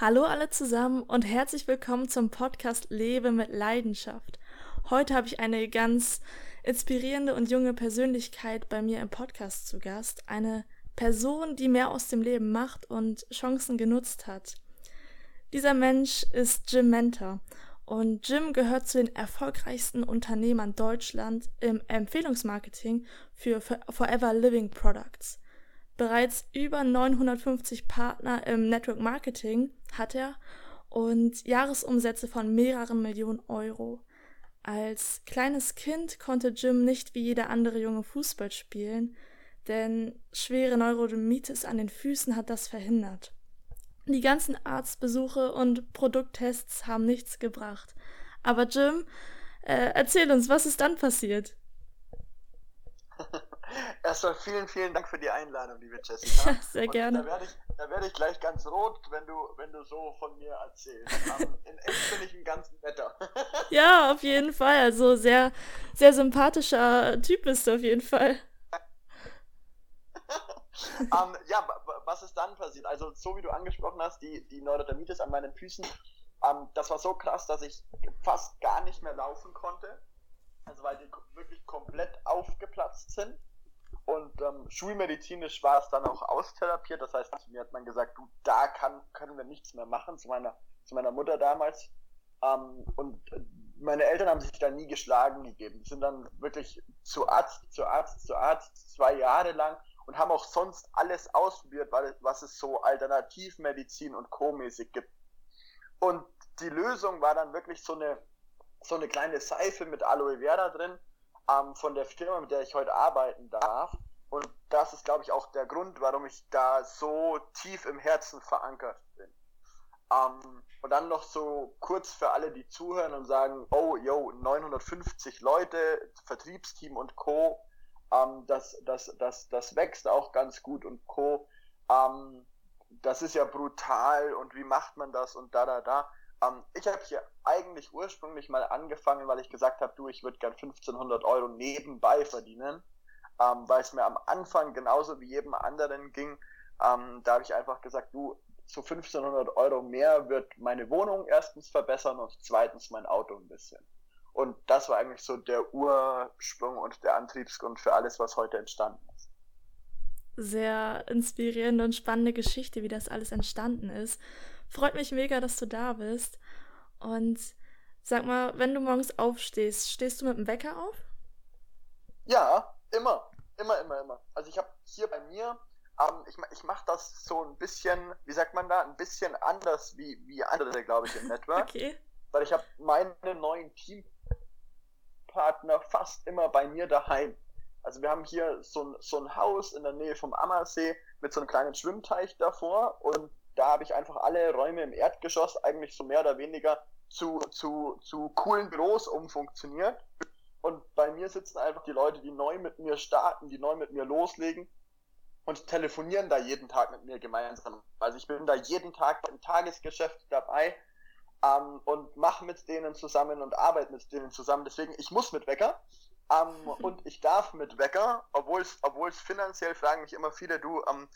Hallo alle zusammen und herzlich willkommen zum Podcast Lebe mit Leidenschaft. Heute habe ich eine ganz inspirierende und junge Persönlichkeit bei mir im Podcast zu Gast. Eine Person, die mehr aus dem Leben macht und Chancen genutzt hat. Dieser Mensch ist Jim Mentor und Jim gehört zu den erfolgreichsten Unternehmern Deutschland im Empfehlungsmarketing für Forever Living Products. Bereits über 950 Partner im Network Marketing hat er und Jahresumsätze von mehreren Millionen Euro. Als kleines Kind konnte Jim nicht wie jeder andere Junge Fußball spielen, denn schwere Neurodermitis an den Füßen hat das verhindert. Die ganzen Arztbesuche und Produkttests haben nichts gebracht. Aber Jim, äh, erzähl uns, was ist dann passiert? Erstmal vielen, vielen Dank für die Einladung, liebe Jessica. Sehr Und gerne. Da werde ich, werd ich gleich ganz rot, wenn du, wenn du so von mir erzählst. Um, in echt bin ich ein ganz netter. ja, auf jeden Fall. Also sehr, sehr sympathischer Typ bist du auf jeden Fall. um, ja, was ist dann passiert? Also, so wie du angesprochen hast, die, die Neurodermitis an meinen Füßen, um, das war so krass, dass ich fast gar nicht mehr laufen konnte. Also, weil die wirklich komplett aufgeplatzt sind. Und ähm, schulmedizinisch war es dann auch austherapiert. Das heißt, mir hat man gesagt, du, da kann, können wir nichts mehr machen, zu meiner, zu meiner Mutter damals. Ähm, und meine Eltern haben sich da nie geschlagen gegeben. Die sind dann wirklich zu Arzt, zu Arzt, zu Arzt, zwei Jahre lang und haben auch sonst alles ausprobiert, was es so Alternativmedizin und Co-mäßig gibt. Und die Lösung war dann wirklich so eine, so eine kleine Seife mit Aloe Vera drin, ähm, von der Firma, mit der ich heute arbeiten darf. Und das ist, glaube ich, auch der Grund, warum ich da so tief im Herzen verankert bin. Ähm, und dann noch so kurz für alle, die zuhören und sagen, oh, yo, 950 Leute, Vertriebsteam und Co., ähm, das, das, das, das wächst auch ganz gut und Co. Ähm, das ist ja brutal und wie macht man das und da, da, da. Ähm, ich habe hier eigentlich ursprünglich mal angefangen, weil ich gesagt habe, du, ich würde gern 1500 Euro nebenbei verdienen, ähm, weil es mir am Anfang genauso wie jedem anderen ging. Ähm, da habe ich einfach gesagt, du, so 1500 Euro mehr wird meine Wohnung erstens verbessern und zweitens mein Auto ein bisschen. Und das war eigentlich so der Ursprung und der Antriebsgrund für alles, was heute entstanden ist. Sehr inspirierende und spannende Geschichte, wie das alles entstanden ist. Freut mich mega, dass du da bist. Und sag mal, wenn du morgens aufstehst, stehst du mit dem Wecker auf? Ja, immer. Immer, immer, immer. Also ich habe hier bei mir, ähm, ich, ich mache das so ein bisschen, wie sagt man da, ein bisschen anders wie, wie andere, glaube ich, im Network. okay. Weil ich habe meine neuen Teampartner fast immer bei mir daheim. Also wir haben hier so ein, so ein Haus in der Nähe vom Ammersee mit so einem kleinen Schwimmteich davor und da habe ich einfach alle Räume im Erdgeschoss eigentlich so mehr oder weniger zu, zu, zu coolen Büros umfunktioniert. Und bei mir sitzen einfach die Leute, die neu mit mir starten, die neu mit mir loslegen und telefonieren da jeden Tag mit mir gemeinsam. Also ich bin da jeden Tag im Tagesgeschäft dabei ähm, und mache mit denen zusammen und arbeite mit denen zusammen. Deswegen, ich muss mit Wecker. Ähm, und ich darf mit Wecker, obwohl es finanziell fragen mich immer viele, du, ähm,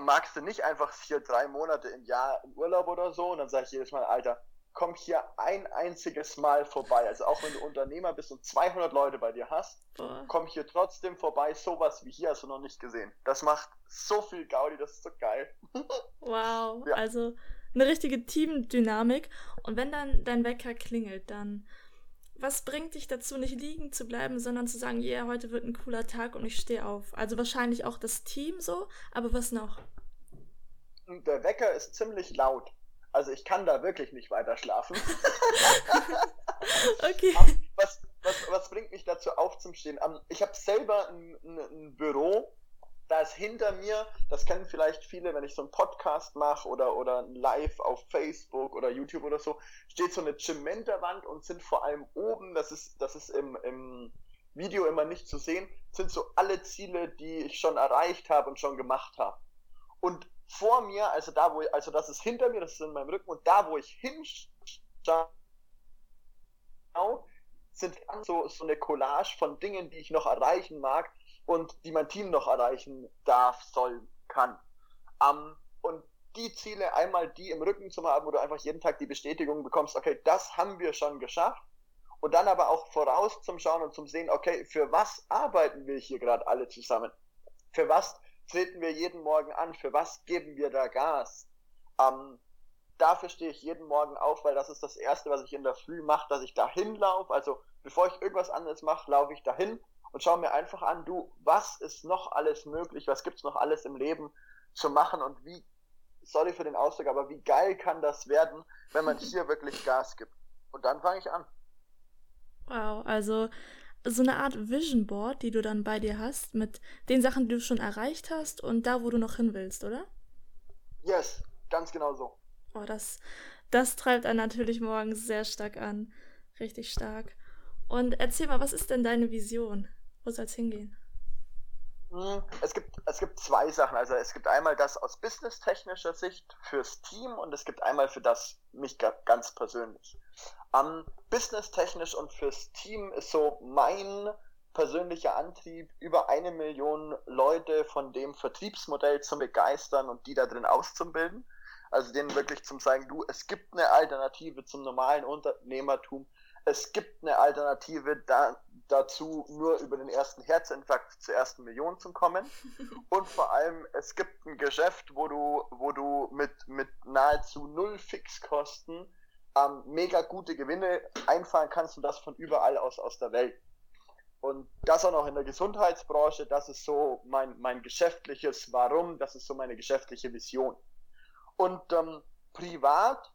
magst du nicht einfach hier drei Monate im Jahr im Urlaub oder so? Und dann sage ich jedes Mal, Alter, komm hier ein einziges Mal vorbei. Also auch wenn du Unternehmer bist und 200 Leute bei dir hast, Boah. komm hier trotzdem vorbei. Sowas wie hier hast du noch nicht gesehen. Das macht so viel Gaudi, das ist so geil. wow, ja. also eine richtige Teamdynamik. Und wenn dann dein Wecker klingelt, dann was bringt dich dazu, nicht liegen zu bleiben, sondern zu sagen, ja, yeah, heute wird ein cooler Tag und ich stehe auf? Also wahrscheinlich auch das Team so, aber was noch? Der Wecker ist ziemlich laut. Also ich kann da wirklich nicht weiter schlafen. okay. Was, was, was bringt mich dazu aufzustehen? Ich habe selber ein, ein, ein Büro, da ist hinter mir, das kennen vielleicht viele, wenn ich so einen Podcast mache oder, oder live auf Facebook oder YouTube oder so, steht so eine Cementerwand und sind vor allem oben, das ist, das ist im, im Video immer nicht zu sehen, sind so alle Ziele, die ich schon erreicht habe und schon gemacht habe. Und vor mir, also da, wo ich, also das ist hinter mir, das ist in meinem Rücken und da, wo ich hinschaue, sind so, so eine Collage von Dingen, die ich noch erreichen mag, und die mein Team noch erreichen darf, soll, kann. Um, und die Ziele, einmal die im Rücken zu haben, wo du einfach jeden Tag die Bestätigung bekommst, okay, das haben wir schon geschafft. Und dann aber auch voraus zum Schauen und zum Sehen, okay, für was arbeiten wir hier gerade alle zusammen? Für was treten wir jeden Morgen an? Für was geben wir da Gas? Ähm, dafür stehe ich jeden Morgen auf, weil das ist das Erste, was ich in der Früh mache, dass ich dahin laufe. Also bevor ich irgendwas anderes mache, laufe ich dahin und schaue mir einfach an, du, was ist noch alles möglich, was gibt's noch alles im Leben zu machen und wie, sorry für den Ausdruck, aber wie geil kann das werden, wenn man hier wirklich Gas gibt. Und dann fange ich an. Wow, also so eine Art Vision Board, die du dann bei dir hast, mit den Sachen, die du schon erreicht hast und da, wo du noch hin willst, oder? Yes, ganz genau so. Oh, das, das treibt einen natürlich morgens sehr stark an. Richtig stark. Und erzähl mal, was ist denn deine Vision? Wo soll es hingehen? Hm, es gibt, es gibt zwei Sachen. Also es gibt einmal das aus businesstechnischer Sicht fürs Team und es gibt einmal für das mich ganz persönlich. Um, businesstechnisch und fürs Team ist so mein persönlicher Antrieb, über eine Million Leute von dem Vertriebsmodell zu begeistern und die da drin auszubilden. Also denen wirklich zum sagen, du, es gibt eine Alternative zum normalen Unternehmertum. Es gibt eine Alternative da, dazu, nur über den ersten Herzinfarkt zur ersten Million zu kommen. Und vor allem, es gibt ein Geschäft, wo du, wo du mit, mit nahezu null Fixkosten ähm, mega gute Gewinne einfahren kannst und das von überall aus, aus der Welt. Und das auch noch in der Gesundheitsbranche, das ist so mein, mein geschäftliches Warum, das ist so meine geschäftliche Vision. Und ähm, privat,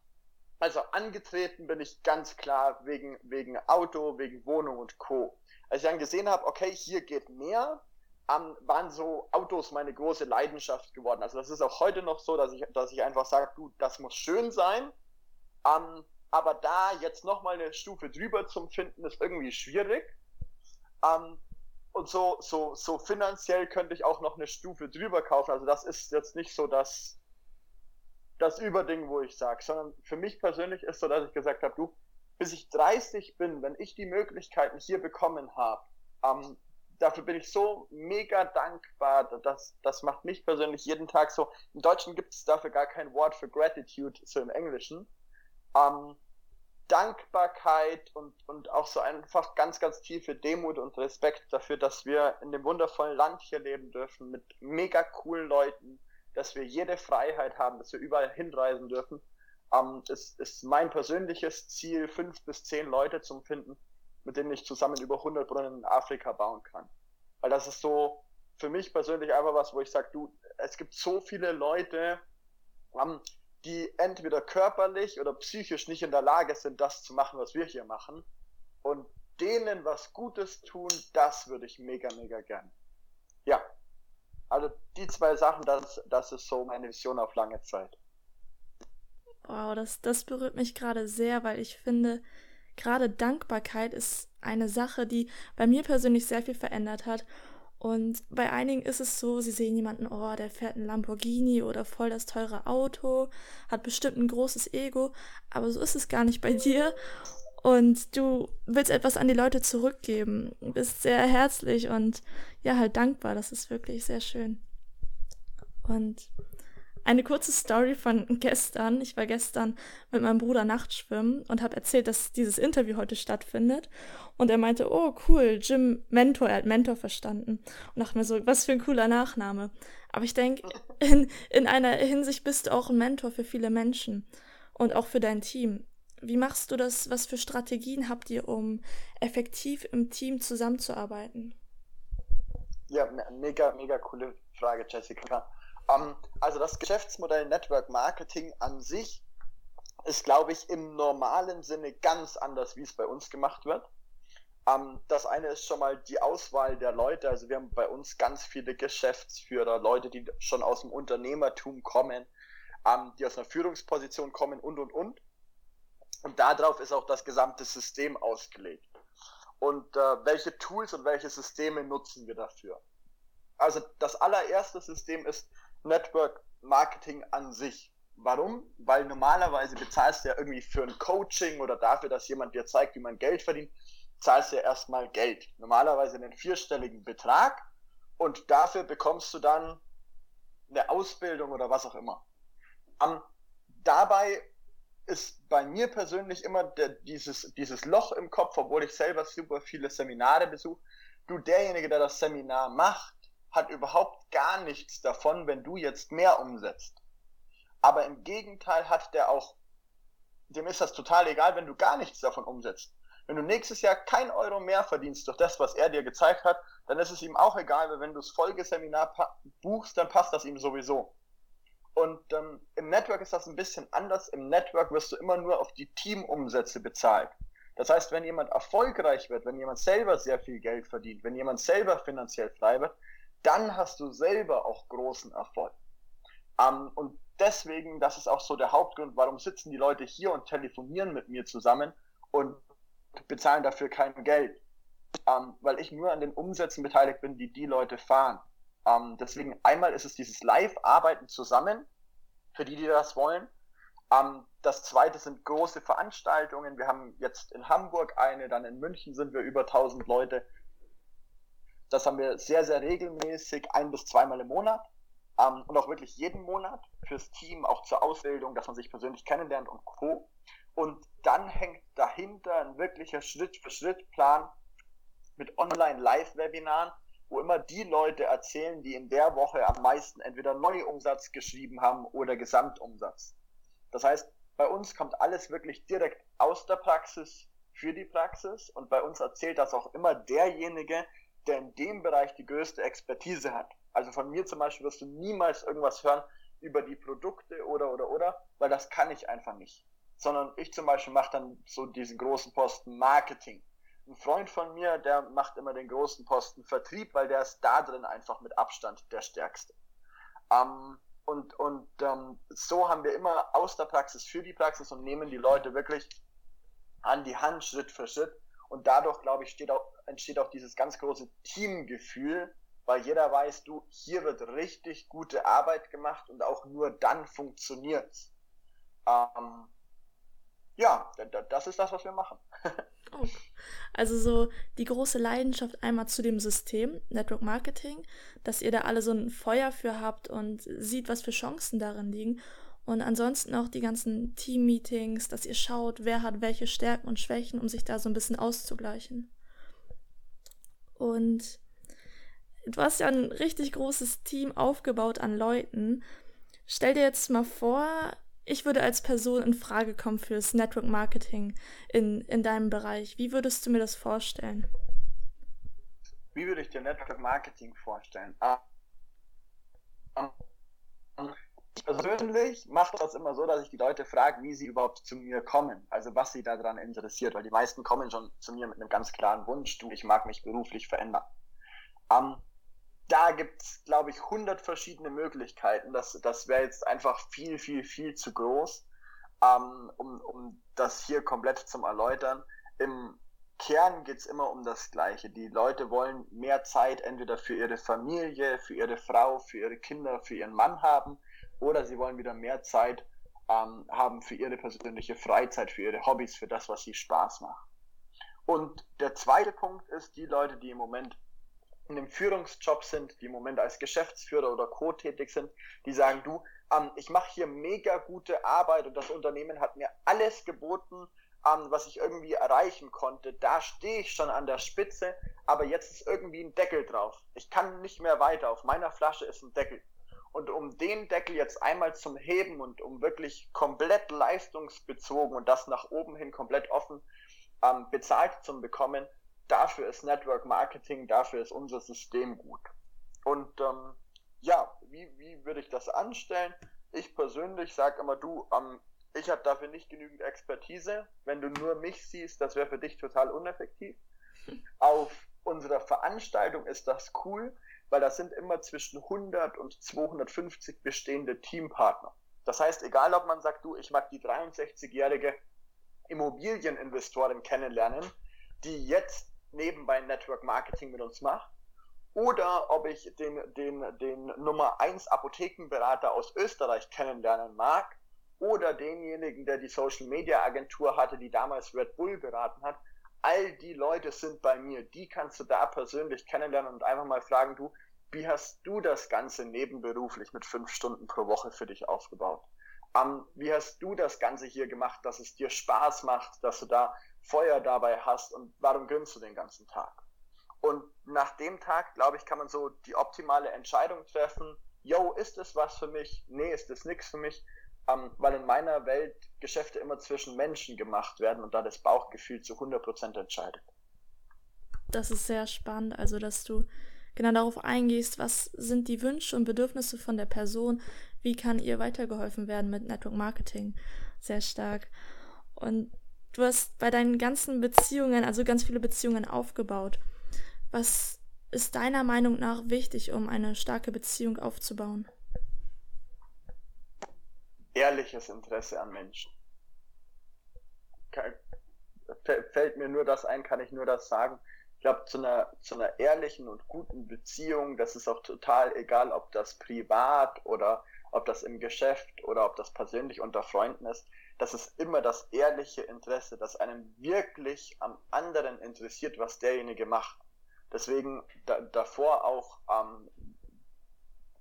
also angetreten bin ich ganz klar wegen, wegen Auto, wegen Wohnung und Co. Als ich dann gesehen habe, okay, hier geht mehr, ähm, waren so Autos meine große Leidenschaft geworden. Also das ist auch heute noch so, dass ich, dass ich einfach sage, du, das muss schön sein. Ähm, aber da jetzt nochmal eine Stufe drüber zum Finden, ist irgendwie schwierig. Ähm, und so, so, so finanziell könnte ich auch noch eine Stufe drüber kaufen. Also das ist jetzt nicht so das, das Überding, wo ich sage, sondern für mich persönlich ist so, dass ich gesagt habe, du, bis ich 30 bin, wenn ich die Möglichkeiten hier bekommen habe, ähm, dafür bin ich so mega dankbar. Das, das macht mich persönlich jeden Tag so. Im Deutschen gibt es dafür gar kein Wort für Gratitude, so im Englischen. Ähm, Dankbarkeit und, und auch so einfach ganz, ganz tiefe Demut und Respekt dafür, dass wir in dem wundervollen Land hier leben dürfen, mit mega coolen Leuten, dass wir jede Freiheit haben, dass wir überall hinreisen dürfen. Ähm, ist, ist mein persönliches Ziel, fünf bis zehn Leute zu finden, mit denen ich zusammen über 100 Brunnen in Afrika bauen kann. Weil das ist so für mich persönlich einfach was, wo ich sage, du, es gibt so viele Leute, ähm, die entweder körperlich oder psychisch nicht in der Lage sind, das zu machen, was wir hier machen. Und denen was Gutes tun, das würde ich mega, mega gern. Ja, also die zwei Sachen, das, das ist so meine Vision auf lange Zeit. Wow, das, das berührt mich gerade sehr, weil ich finde, gerade Dankbarkeit ist eine Sache, die bei mir persönlich sehr viel verändert hat. Und bei einigen ist es so, sie sehen jemanden, oh, der fährt ein Lamborghini oder voll das teure Auto, hat bestimmt ein großes Ego, aber so ist es gar nicht bei dir und du willst etwas an die Leute zurückgeben, bist sehr herzlich und ja, halt dankbar. Das ist wirklich sehr schön. Und eine kurze Story von gestern. Ich war gestern mit meinem Bruder Nachtschwimmen und habe erzählt, dass dieses Interview heute stattfindet. Und er meinte, oh cool, Jim Mentor, er hat Mentor verstanden. Und dachte mir so, was für ein cooler Nachname. Aber ich denke, in, in einer Hinsicht bist du auch ein Mentor für viele Menschen und auch für dein Team. Wie machst du das? Was für Strategien habt ihr, um effektiv im Team zusammenzuarbeiten? Ja, mega, mega coole Frage, Jessica. Ähm, also das Geschäftsmodell Network Marketing an sich ist, glaube ich, im normalen Sinne ganz anders, wie es bei uns gemacht wird. Ähm, das eine ist schon mal die Auswahl der Leute. Also wir haben bei uns ganz viele Geschäftsführer, Leute, die schon aus dem Unternehmertum kommen, ähm, die aus einer Führungsposition kommen und, und, und. Und darauf ist auch das gesamte System ausgelegt. Und äh, welche Tools und welche Systeme nutzen wir dafür? Also das allererste System ist Network Marketing an sich. Warum? Weil normalerweise bezahlst du ja irgendwie für ein Coaching oder dafür, dass jemand dir zeigt, wie man Geld verdient, zahlst du ja erstmal Geld. Normalerweise einen vierstelligen Betrag und dafür bekommst du dann eine Ausbildung oder was auch immer. Um, dabei ist bei mir persönlich immer der, dieses, dieses Loch im Kopf, obwohl ich selber super viele Seminare besuche. Du, derjenige, der das Seminar macht, hat überhaupt gar nichts davon, wenn du jetzt mehr umsetzt. Aber im Gegenteil hat der auch, dem ist das total egal, wenn du gar nichts davon umsetzt. Wenn du nächstes Jahr kein Euro mehr verdienst durch das, was er dir gezeigt hat, dann ist es ihm auch egal, weil wenn du das Folgeseminar buchst, dann passt das ihm sowieso. Und ähm, im Network ist das ein bisschen anders. Im Network wirst du immer nur auf die Teamumsätze bezahlt. Das heißt, wenn jemand erfolgreich wird, wenn jemand selber sehr viel Geld verdient, wenn jemand selber finanziell frei wird, dann hast du selber auch großen Erfolg. Ähm, und deswegen, das ist auch so der Hauptgrund, warum sitzen die Leute hier und telefonieren mit mir zusammen und bezahlen dafür kein Geld. Ähm, weil ich nur an den Umsätzen beteiligt bin, die die Leute fahren. Ähm, deswegen einmal ist es dieses Live-Arbeiten zusammen, für die, die das wollen. Ähm, das zweite sind große Veranstaltungen. Wir haben jetzt in Hamburg eine, dann in München sind wir über 1000 Leute. Das haben wir sehr, sehr regelmäßig, ein bis zweimal im Monat. Ähm, und auch wirklich jeden Monat fürs Team, auch zur Ausbildung, dass man sich persönlich kennenlernt und Co. Und dann hängt dahinter ein wirklicher Schritt-für-Schritt-Plan mit Online-Live-Webinaren, wo immer die Leute erzählen, die in der Woche am meisten entweder Neuumsatz geschrieben haben oder Gesamtumsatz. Das heißt, bei uns kommt alles wirklich direkt aus der Praxis für die Praxis und bei uns erzählt das auch immer derjenige, der in dem Bereich die größte Expertise hat. Also von mir zum Beispiel wirst du niemals irgendwas hören über die Produkte oder oder oder, weil das kann ich einfach nicht. Sondern ich zum Beispiel mache dann so diesen großen Posten Marketing ein Freund von mir, der macht immer den großen Posten Vertrieb, weil der ist da drin einfach mit Abstand der stärkste. Ähm, und und ähm, so haben wir immer aus der Praxis für die Praxis und nehmen die Leute wirklich an die Hand Schritt für Schritt. Und dadurch, glaube ich, auch, entsteht auch dieses ganz große Teamgefühl, weil jeder weiß, du, hier wird richtig gute Arbeit gemacht und auch nur dann funktioniert ähm, ja, das ist das, was wir machen. oh. Also so die große Leidenschaft einmal zu dem System Network Marketing, dass ihr da alle so ein Feuer für habt und sieht, was für Chancen darin liegen. Und ansonsten auch die ganzen Team-Meetings, dass ihr schaut, wer hat welche Stärken und Schwächen, um sich da so ein bisschen auszugleichen. Und du hast ja ein richtig großes Team aufgebaut an Leuten. Stell dir jetzt mal vor, ich würde als Person in Frage kommen fürs Network Marketing in, in deinem Bereich. Wie würdest du mir das vorstellen? Wie würde ich dir Network Marketing vorstellen? Um, um, persönlich mache das immer so, dass ich die Leute frage, wie sie überhaupt zu mir kommen, also was sie daran interessiert, weil die meisten kommen schon zu mir mit einem ganz klaren Wunsch, du, ich mag mich beruflich verändern. Um, da gibt es, glaube ich, 100 verschiedene Möglichkeiten. Das, das wäre jetzt einfach viel, viel, viel zu groß, ähm, um, um das hier komplett zum Erläutern. Im Kern geht es immer um das Gleiche. Die Leute wollen mehr Zeit entweder für ihre Familie, für ihre Frau, für ihre Kinder, für ihren Mann haben oder sie wollen wieder mehr Zeit ähm, haben für ihre persönliche Freizeit, für ihre Hobbys, für das, was sie Spaß macht. Und der zweite Punkt ist, die Leute, die im Moment in einem Führungsjob sind, die im Moment als Geschäftsführer oder Co. tätig sind, die sagen, du, ähm, ich mache hier mega gute Arbeit und das Unternehmen hat mir alles geboten, ähm, was ich irgendwie erreichen konnte. Da stehe ich schon an der Spitze, aber jetzt ist irgendwie ein Deckel drauf. Ich kann nicht mehr weiter. Auf meiner Flasche ist ein Deckel. Und um den Deckel jetzt einmal zum Heben und um wirklich komplett leistungsbezogen und das nach oben hin komplett offen ähm, bezahlt zu bekommen, dafür ist Network Marketing, dafür ist unser System gut. Und ähm, ja, wie, wie würde ich das anstellen? Ich persönlich sage immer, du, ähm, ich habe dafür nicht genügend Expertise. Wenn du nur mich siehst, das wäre für dich total uneffektiv. Auf unserer Veranstaltung ist das cool, weil das sind immer zwischen 100 und 250 bestehende Teampartner. Das heißt, egal ob man sagt, du, ich mag die 63-jährige Immobilieninvestorin kennenlernen, die jetzt nebenbei Network Marketing mit uns macht. Oder ob ich den, den, den Nummer 1 Apothekenberater aus Österreich kennenlernen mag. Oder denjenigen, der die Social Media Agentur hatte, die damals Red Bull beraten hat. All die Leute sind bei mir. Die kannst du da persönlich kennenlernen und einfach mal fragen, du, wie hast du das Ganze nebenberuflich mit fünf Stunden pro Woche für dich aufgebaut? ähm, wie hast du das Ganze hier gemacht, dass es dir Spaß macht, dass du da Feuer dabei hast und warum grinst du den ganzen Tag? Und nach dem Tag, glaube ich, kann man so die optimale Entscheidung treffen, yo, ist es was für mich? Nee, ist es nichts für mich? Ähm, weil in meiner Welt Geschäfte immer zwischen Menschen gemacht werden und da das Bauchgefühl zu 100% entscheidet. Das ist sehr spannend, also dass du genau darauf eingehst, was sind die Wünsche und Bedürfnisse von der Person, wie kann ihr weitergeholfen werden mit Network Marketing. Sehr stark. Und du hast bei deinen ganzen Beziehungen, also ganz viele Beziehungen aufgebaut. Was ist deiner Meinung nach wichtig, um eine starke Beziehung aufzubauen? Ehrliches Interesse an Menschen. Fällt mir nur das ein, kann ich nur das sagen glaube, zu einer, zu einer ehrlichen und guten Beziehung, das ist auch total egal, ob das privat oder ob das im Geschäft oder ob das persönlich unter Freunden ist, das ist immer das ehrliche Interesse, das einem wirklich am anderen interessiert, was derjenige macht. Deswegen da, davor auch, ähm,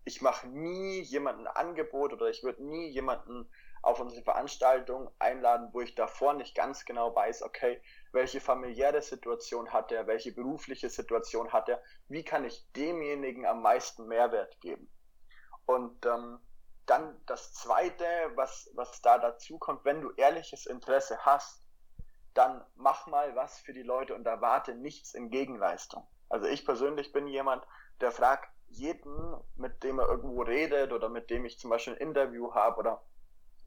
ich mache nie jemanden ein Angebot oder ich würde nie jemanden auf unsere Veranstaltung einladen, wo ich davor nicht ganz genau weiß, okay, welche familiäre Situation hat er, welche berufliche Situation hat er, wie kann ich demjenigen am meisten Mehrwert geben. Und ähm, dann das Zweite, was, was da dazu kommt, wenn du ehrliches Interesse hast, dann mach mal was für die Leute und erwarte nichts in Gegenleistung. Also ich persönlich bin jemand, der fragt jeden, mit dem er irgendwo redet oder mit dem ich zum Beispiel ein Interview habe oder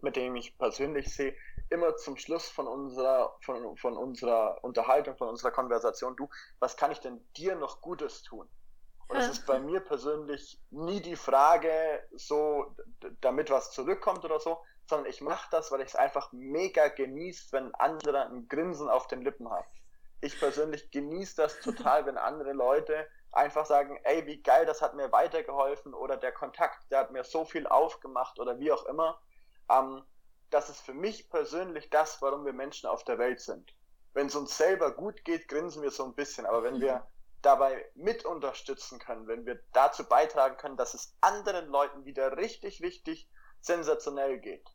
mit dem ich persönlich sehe, immer zum Schluss von unserer, von, von unserer Unterhaltung, von unserer Konversation, du, was kann ich denn dir noch Gutes tun? Und es ist bei mir persönlich nie die Frage, so, damit was zurückkommt oder so, sondern ich mache das, weil ich es einfach mega genieße, wenn andere ein Grinsen auf den Lippen haben. Ich persönlich genieße das total, wenn andere Leute einfach sagen, ey, wie geil, das hat mir weitergeholfen oder der Kontakt, der hat mir so viel aufgemacht oder wie auch immer. Ähm, das ist für mich persönlich das, warum wir Menschen auf der Welt sind. Wenn es uns selber gut geht, grinsen wir so ein bisschen, aber wenn wir dabei mit unterstützen können, wenn wir dazu beitragen können, dass es anderen Leuten wieder richtig, richtig sensationell geht,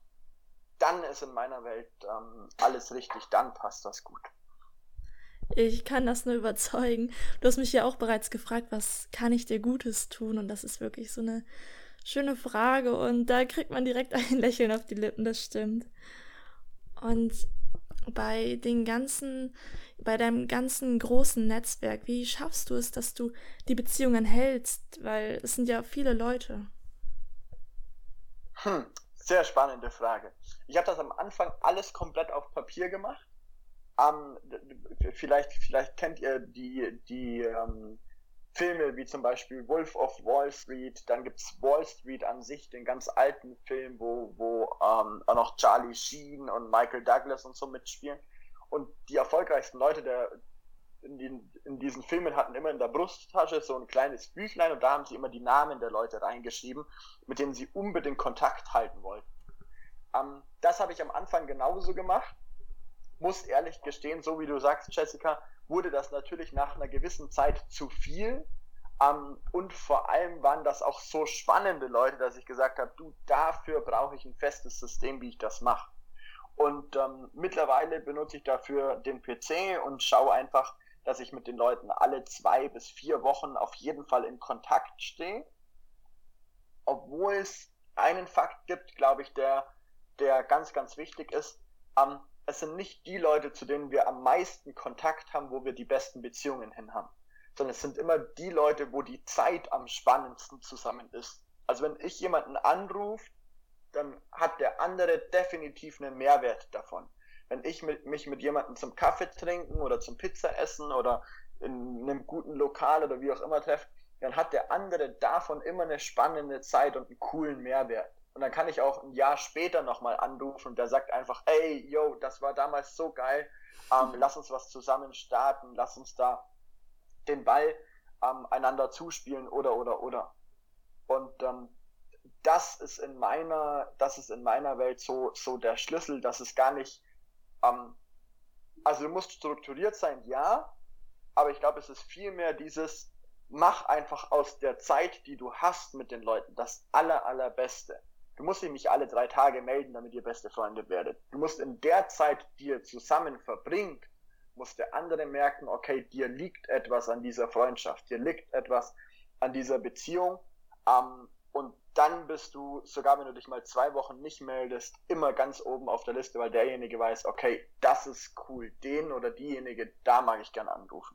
dann ist in meiner Welt ähm, alles richtig, dann passt das gut. Ich kann das nur überzeugen. Du hast mich ja auch bereits gefragt, was kann ich dir Gutes tun? Und das ist wirklich so eine schöne Frage und da kriegt man direkt ein Lächeln auf die Lippen, das stimmt. Und bei den ganzen, bei deinem ganzen großen Netzwerk, wie schaffst du es, dass du die Beziehungen hältst? Weil es sind ja viele Leute. Hm, sehr spannende Frage. Ich habe das am Anfang alles komplett auf Papier gemacht. Ähm, vielleicht, vielleicht kennt ihr die, die ähm, Filme wie zum Beispiel Wolf of Wall Street, dann gibt es Wall Street an sich, den ganz alten Film, wo, wo ähm, auch noch Charlie Sheen und Michael Douglas und so mitspielen. Und die erfolgreichsten Leute der, in, den, in diesen Filmen hatten immer in der Brusttasche so ein kleines Büchlein und da haben sie immer die Namen der Leute reingeschrieben, mit denen sie unbedingt Kontakt halten wollten. Ähm, das habe ich am Anfang genauso gemacht. Muss ehrlich gestehen, so wie du sagst, Jessica, wurde das natürlich nach einer gewissen Zeit zu viel. Ähm, und vor allem waren das auch so spannende Leute, dass ich gesagt habe, du, dafür brauche ich ein festes System, wie ich das mache. Und ähm, mittlerweile benutze ich dafür den PC und schaue einfach, dass ich mit den Leuten alle zwei bis vier Wochen auf jeden Fall in Kontakt stehe. Obwohl es einen Fakt gibt, glaube ich, der, der ganz, ganz wichtig ist. Ähm, es sind nicht die Leute, zu denen wir am meisten Kontakt haben, wo wir die besten Beziehungen hin haben, sondern es sind immer die Leute, wo die Zeit am spannendsten zusammen ist. Also wenn ich jemanden anrufe, dann hat der andere definitiv einen Mehrwert davon. Wenn ich mit, mich mit jemandem zum Kaffee trinken oder zum Pizza essen oder in einem guten Lokal oder wie auch immer treffe, dann hat der andere davon immer eine spannende Zeit und einen coolen Mehrwert. Und dann kann ich auch ein Jahr später nochmal anrufen und der sagt einfach, ey, yo, das war damals so geil, ähm, lass uns was zusammen starten, lass uns da den Ball ähm, einander zuspielen oder oder oder. Und ähm, das ist in meiner, das ist in meiner Welt so, so der Schlüssel, dass es gar nicht, ähm, also du musst strukturiert sein, ja, aber ich glaube, es ist vielmehr dieses, mach einfach aus der Zeit, die du hast mit den Leuten, das aller, allerbeste Du musst dich nicht alle drei Tage melden, damit ihr beste Freunde werdet. Du musst in der Zeit, die ihr zusammen verbringt, muss der andere merken, okay, dir liegt etwas an dieser Freundschaft, dir liegt etwas an dieser Beziehung. Ähm, und dann bist du, sogar wenn du dich mal zwei Wochen nicht meldest, immer ganz oben auf der Liste, weil derjenige weiß, okay, das ist cool, den oder diejenige, da mag ich gerne anrufen.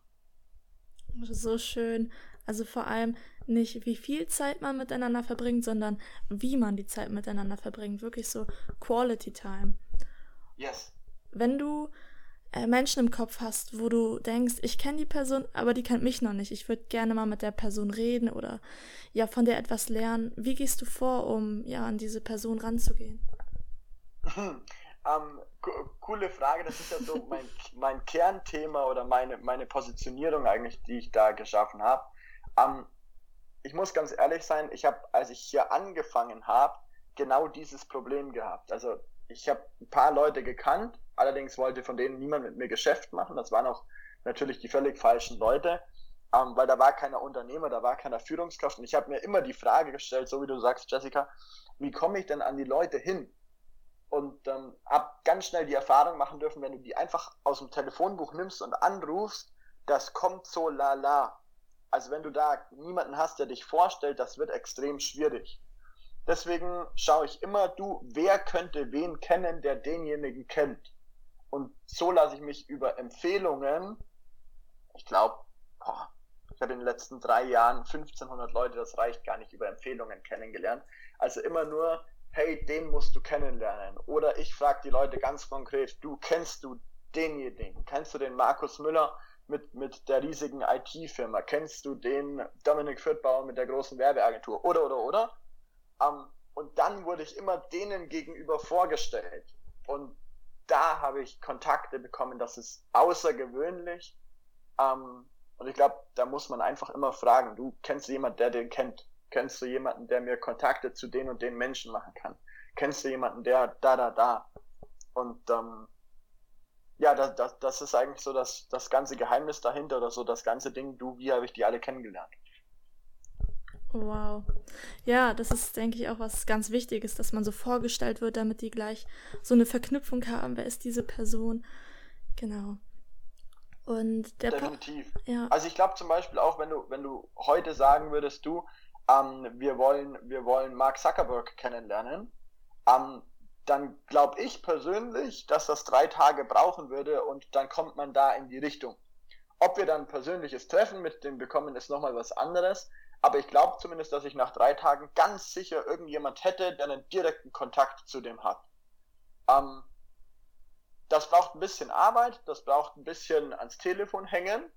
So schön. Also vor allem nicht, wie viel Zeit man miteinander verbringt, sondern wie man die Zeit miteinander verbringt. Wirklich so Quality Time. Yes. Wenn du äh, Menschen im Kopf hast, wo du denkst, ich kenne die Person, aber die kennt mich noch nicht. Ich würde gerne mal mit der Person reden oder ja von der etwas lernen. Wie gehst du vor, um ja an diese Person ranzugehen? ähm, coole Frage. Das ist ja so mein, mein Kernthema oder meine, meine Positionierung eigentlich, die ich da geschaffen habe. Ähm, ich muss ganz ehrlich sein, ich habe, als ich hier angefangen habe, genau dieses Problem gehabt. Also ich habe ein paar Leute gekannt, allerdings wollte von denen niemand mit mir Geschäft machen. Das waren auch natürlich die völlig falschen Leute, ähm, weil da war keiner Unternehmer, da war keiner Führungskraft. Und ich habe mir immer die Frage gestellt, so wie du sagst, Jessica, wie komme ich denn an die Leute hin? Und ähm, habe ganz schnell die Erfahrung machen dürfen, wenn du die einfach aus dem Telefonbuch nimmst und anrufst, das kommt so lala. Also wenn du da niemanden hast, der dich vorstellt, das wird extrem schwierig. Deswegen schaue ich immer, du, wer könnte wen kennen, der denjenigen kennt. Und so lasse ich mich über Empfehlungen, ich glaube, ich habe in den letzten drei Jahren 1500 Leute, das reicht gar nicht, über Empfehlungen kennengelernt. Also immer nur, hey, den musst du kennenlernen. Oder ich frage die Leute ganz konkret, du kennst du denjenigen? Kennst du den Markus Müller mit, mit der riesigen IT-Firma? Kennst du den Dominik Fürthbauer mit der großen Werbeagentur? Oder, oder, oder? Ähm, und dann wurde ich immer denen gegenüber vorgestellt. Und da habe ich Kontakte bekommen, das ist außergewöhnlich. Ähm, und ich glaube, da muss man einfach immer fragen, du kennst jemanden, der den kennt? Kennst du jemanden, der mir Kontakte zu den und den Menschen machen kann? Kennst du jemanden, der da, da, da? Und ähm, ja, das, das, das ist eigentlich so das, das ganze Geheimnis dahinter oder so das ganze Ding, du, wie habe ich die alle kennengelernt? Wow. Ja, das ist, denke ich, auch was ganz Wichtiges, dass man so vorgestellt wird, damit die gleich so eine Verknüpfung haben. Wer ist diese Person? Genau. Und der Definitiv. Pa ja. Also ich glaube zum Beispiel auch, wenn du, wenn du heute sagen würdest, du, ähm, wir wollen, wir wollen Mark Zuckerberg kennenlernen, ähm, dann glaube ich persönlich, dass das drei Tage brauchen würde und dann kommt man da in die Richtung. Ob wir dann ein persönliches Treffen mit dem bekommen, ist nochmal was anderes. Aber ich glaube zumindest, dass ich nach drei Tagen ganz sicher irgendjemand hätte, der einen direkten Kontakt zu dem hat. Ähm, das braucht ein bisschen Arbeit, das braucht ein bisschen ans Telefon hängen,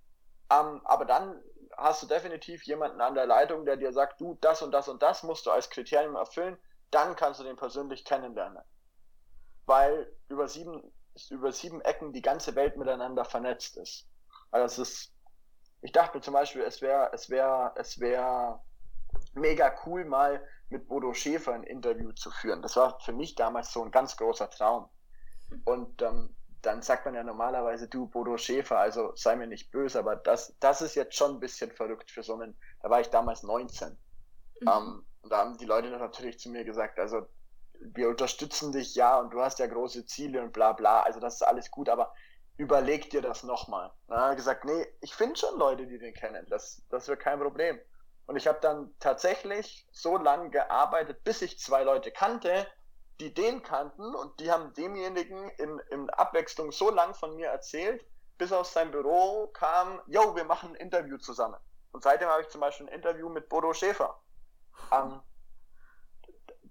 ähm, aber dann hast du definitiv jemanden an der Leitung, der dir sagt, du, das und das und das musst du als Kriterium erfüllen, dann kannst du den persönlich kennenlernen. Weil über sieben, über sieben Ecken die ganze Welt miteinander vernetzt ist. Also es ist ich dachte zum Beispiel, es wäre, es wäre, es wäre mega cool, mal mit Bodo Schäfer ein Interview zu führen. Das war für mich damals so ein ganz großer Traum. Und ähm, dann sagt man ja normalerweise, du Bodo Schäfer, also sei mir nicht böse, aber das, das ist jetzt schon ein bisschen verrückt für so einen, da war ich damals 19. Mhm. Ähm, und da haben die Leute natürlich zu mir gesagt, also wir unterstützen dich ja und du hast ja große Ziele und bla bla, also das ist alles gut, aber überleg dir das nochmal. Dann hat er gesagt, nee, ich finde schon Leute, die den kennen. Das, das wird kein Problem. Und ich habe dann tatsächlich so lange gearbeitet, bis ich zwei Leute kannte, die den kannten und die haben demjenigen in, in Abwechslung so lang von mir erzählt, bis aus seinem Büro kam, yo, wir machen ein Interview zusammen. Und seitdem habe ich zum Beispiel ein Interview mit Bodo Schäfer. Ähm,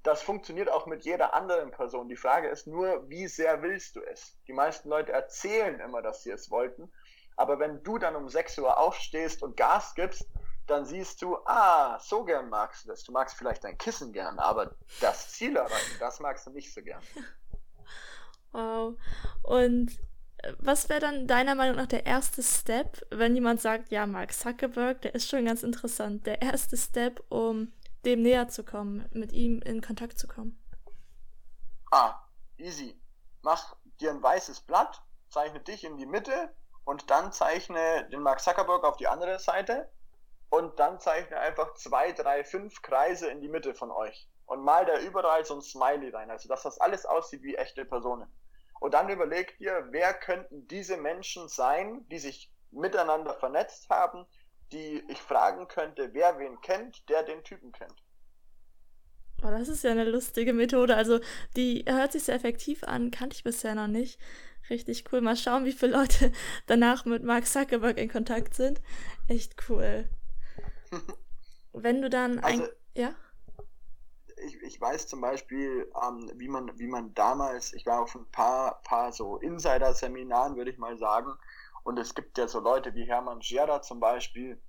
das funktioniert auch mit jeder anderen Person. Die Frage ist nur, wie sehr willst du es? Die meisten Leute erzählen immer, dass sie es wollten. Aber wenn du dann um 6 Uhr aufstehst und Gas gibst, dann siehst du, ah, so gern magst du das. Du magst vielleicht dein Kissen gern, aber das Ziel erreichen, das magst du nicht so gern. Wow. Und äh, was wäre dann deiner Meinung nach der erste Step, wenn jemand sagt, ja, Mark Zuckerberg, der ist schon ganz interessant. Der erste Step, um dem näher zu kommen, mit ihm in Kontakt zu kommen? Ah, easy. Mach dir ein weißes Blatt, zeichne dich in die Mitte und dann zeichne den Mark Zuckerberg auf die andere Seite und dann zeichne einfach zwei, drei, fünf Kreise in die Mitte von euch. und mal da überall so ein Smiley rein, also dass das alles aussieht wie echte Personen. Und dann überleg dir, wer könnten diese Menschen sein, die sich miteinander vernetzt haben, die ich fragen könnte, wer wen kennt, der den Typen kennt. Oh, das ist ja eine lustige Methode. Also, die hört sich sehr effektiv an, kannte ich bisher noch nicht. Richtig cool. Mal schauen, wie viele Leute danach mit Mark Zuckerberg in Kontakt sind. Echt cool. Wenn du dann also, ein. Ja? Ich, ich weiß zum Beispiel, ähm, wie, man, wie man damals, ich war auf ein paar, paar so Insider-Seminaren, würde ich mal sagen, und es gibt ja so Leute wie Hermann Scherder zum Beispiel,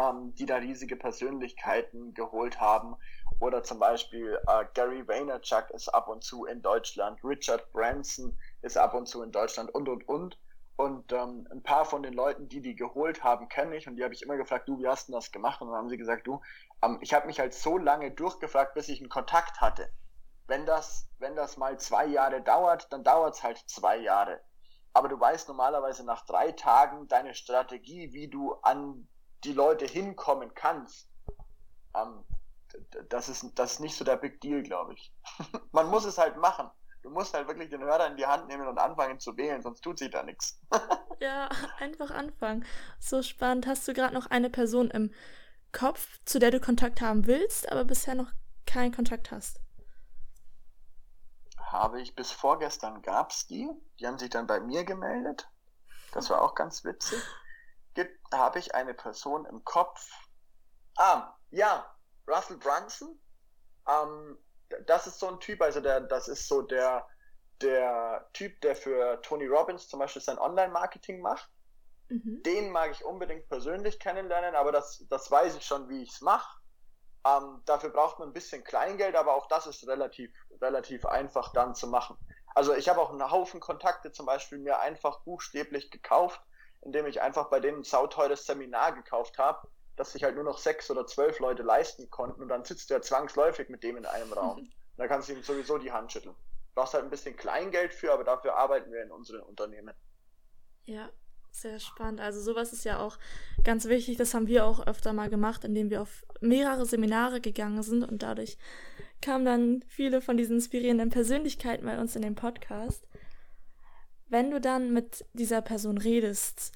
ähm, die da riesige Persönlichkeiten geholt haben. Oder zum Beispiel äh, Gary Vaynerchuk ist ab und zu in Deutschland, Richard Branson ist ab und zu in Deutschland und und und. Und ähm, ein paar von den Leuten, die die geholt haben, kenne ich und die habe ich immer gefragt, du, wie hast du das gemacht? Und dann haben sie gesagt, du, ähm, ich habe mich halt so lange durchgefragt, bis ich einen Kontakt hatte. Wenn das, wenn das mal zwei Jahre dauert, dann dauert es halt zwei Jahre. Aber du weißt normalerweise nach drei Tagen deine Strategie, wie du an die Leute hinkommen kannst. Ähm, das, ist, das ist nicht so der Big Deal, glaube ich. Man muss es halt machen. Du musst halt wirklich den Hörer in die Hand nehmen und anfangen zu wählen, sonst tut sich da nichts. ja, einfach anfangen. So spannend. Hast du gerade noch eine Person im Kopf, zu der du Kontakt haben willst, aber bisher noch keinen Kontakt hast? Habe ich bis vorgestern gab es die. Die haben sich dann bei mir gemeldet. Das war auch ganz witzig. Gibt, habe ich eine Person im Kopf. Ah, ja, Russell Brunson. Ähm, das ist so ein Typ, also der, das ist so der, der Typ, der für Tony Robbins zum Beispiel sein Online-Marketing macht. Mhm. Den mag ich unbedingt persönlich kennenlernen, aber das, das weiß ich schon, wie ich es mache. Ähm, dafür braucht man ein bisschen Kleingeld, aber auch das ist relativ, relativ einfach dann zu machen. Also ich habe auch einen Haufen Kontakte zum Beispiel mir einfach buchstäblich gekauft, indem ich einfach bei denen ein sauteures Seminar gekauft habe dass sich halt nur noch sechs oder zwölf Leute leisten konnten und dann sitzt er zwangsläufig mit dem in einem Raum. Mhm. Da kannst du ihm sowieso die Hand schütteln. Du brauchst halt ein bisschen Kleingeld für, aber dafür arbeiten wir in unseren Unternehmen. Ja, sehr spannend. Also sowas ist ja auch ganz wichtig. Das haben wir auch öfter mal gemacht, indem wir auf mehrere Seminare gegangen sind und dadurch kamen dann viele von diesen inspirierenden Persönlichkeiten bei uns in den Podcast. Wenn du dann mit dieser Person redest,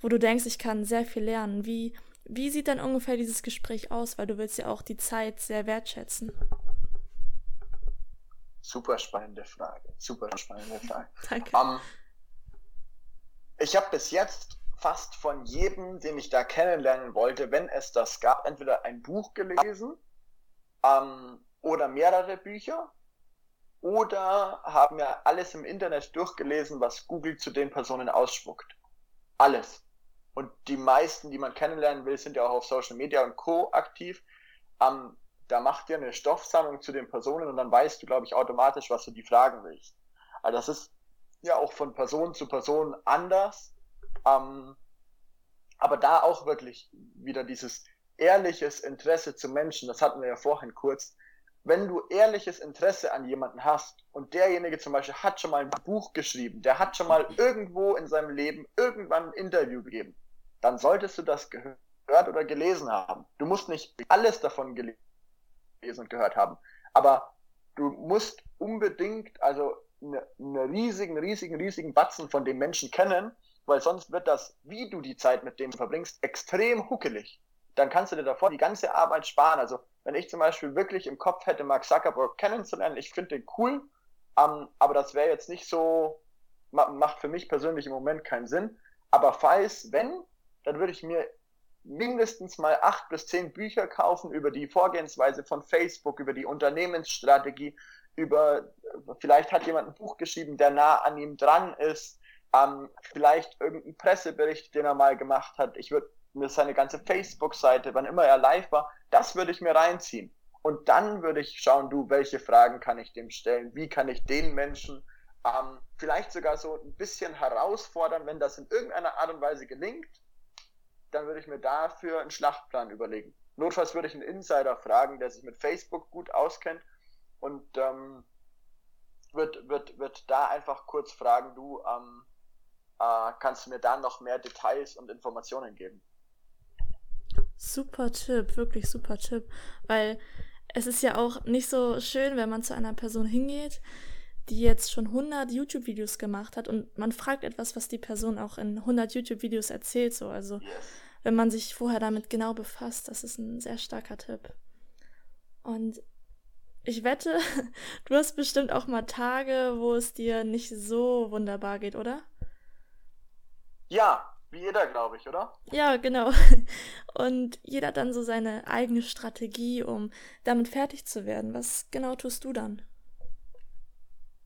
wo du denkst, ich kann sehr viel lernen, wie wie sieht dann ungefähr dieses Gespräch aus? Weil du willst ja auch die Zeit sehr wertschätzen. Super spannende Frage. Super spannende Frage. Danke. Um, ähm, ich habe bis jetzt fast von jedem, den ich da kennenlernen wollte, wenn es das gab, entweder ein Buch gelesen ähm, oder mehrere Bücher oder haben mir alles im Internet durchgelesen, was Google zu den Personen ausspuckt. Alles. Und die meisten, die man kennenlernen will, sind ja auch auf Social Media und Co. aktiv. Ähm, da macht ihr eine Stoffsammlung zu den Personen und dann weißt du, glaube ich, automatisch, was du die fragen willst. Also das ist ja auch von Person zu Person anders. Ähm, aber da auch wirklich wieder dieses ehrliches Interesse zu Menschen, das hatten wir ja vorhin kurz. Wenn du ehrliches Interesse an jemanden hast und derjenige zum Beispiel hat schon mal ein Buch geschrieben, der hat schon mal irgendwo in seinem Leben irgendwann ein Interview gegeben, dann solltest du das gehört oder gelesen haben. Du musst nicht alles davon gelesen und gehört haben, aber du musst unbedingt also einen ne riesigen, riesigen, riesigen Batzen von dem Menschen kennen, weil sonst wird das, wie du die Zeit mit dem verbringst, extrem huckelig. Dann kannst du dir davor die ganze Arbeit sparen. Also wenn ich zum Beispiel wirklich im Kopf hätte, Mark Zuckerberg kennenzulernen, ich finde den cool, ähm, aber das wäre jetzt nicht so, macht für mich persönlich im Moment keinen Sinn. Aber falls, wenn, dann würde ich mir mindestens mal acht bis zehn Bücher kaufen über die Vorgehensweise von Facebook, über die Unternehmensstrategie, über, vielleicht hat jemand ein Buch geschrieben, der nah an ihm dran ist, ähm, vielleicht irgendein Pressebericht, den er mal gemacht hat. Ich würde mir seine ganze Facebook-Seite, wann immer er live war, das würde ich mir reinziehen. Und dann würde ich schauen, du, welche Fragen kann ich dem stellen? Wie kann ich den Menschen ähm, vielleicht sogar so ein bisschen herausfordern, wenn das in irgendeiner Art und Weise gelingt? dann würde ich mir dafür einen Schlachtplan überlegen. Notfalls würde ich einen Insider fragen, der sich mit Facebook gut auskennt und ähm, wird, wird, wird da einfach kurz fragen, du, ähm, äh, kannst du mir da noch mehr Details und Informationen geben? Super Tipp, wirklich super Tipp, weil es ist ja auch nicht so schön, wenn man zu einer Person hingeht, die jetzt schon 100 YouTube-Videos gemacht hat und man fragt etwas, was die Person auch in 100 YouTube-Videos erzählt. So. Also wenn man sich vorher damit genau befasst, das ist ein sehr starker Tipp. Und ich wette, du hast bestimmt auch mal Tage, wo es dir nicht so wunderbar geht, oder? Ja, wie jeder, glaube ich, oder? Ja, genau. Und jeder hat dann so seine eigene Strategie, um damit fertig zu werden. Was genau tust du dann?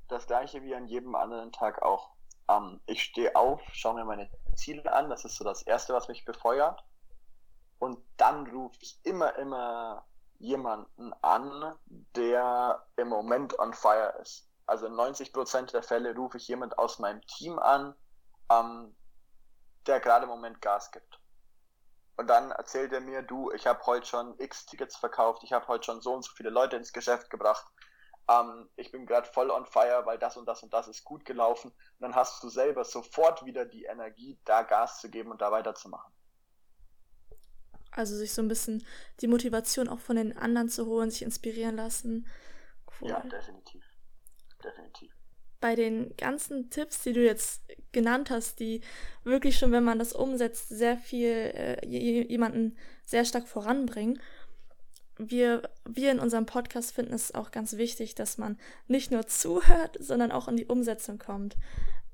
Das gleiche wie an jedem anderen Tag auch. Ähm, ich stehe auf, schaue mir meine Ziele an, das ist so das Erste, was mich befeuert. Und dann rufe ich immer, immer jemanden an, der im Moment on fire ist. Also in 90% der Fälle rufe ich jemand aus meinem Team an, ähm, der gerade im Moment Gas gibt. Und dann erzählt er mir, du, ich habe heute schon x Tickets verkauft, ich habe heute schon so und so viele Leute ins Geschäft gebracht. Ähm, ich bin gerade voll on fire, weil das und das und das ist gut gelaufen. Und dann hast du selber sofort wieder die Energie, da Gas zu geben und da weiterzumachen. Also sich so ein bisschen die Motivation auch von den anderen zu holen, sich inspirieren lassen. Cool. Ja, definitiv. Definitiv bei den ganzen Tipps, die du jetzt genannt hast, die wirklich schon, wenn man das umsetzt, sehr viel äh, jemanden sehr stark voranbringen. Wir, wir in unserem Podcast finden es auch ganz wichtig, dass man nicht nur zuhört, sondern auch in die Umsetzung kommt.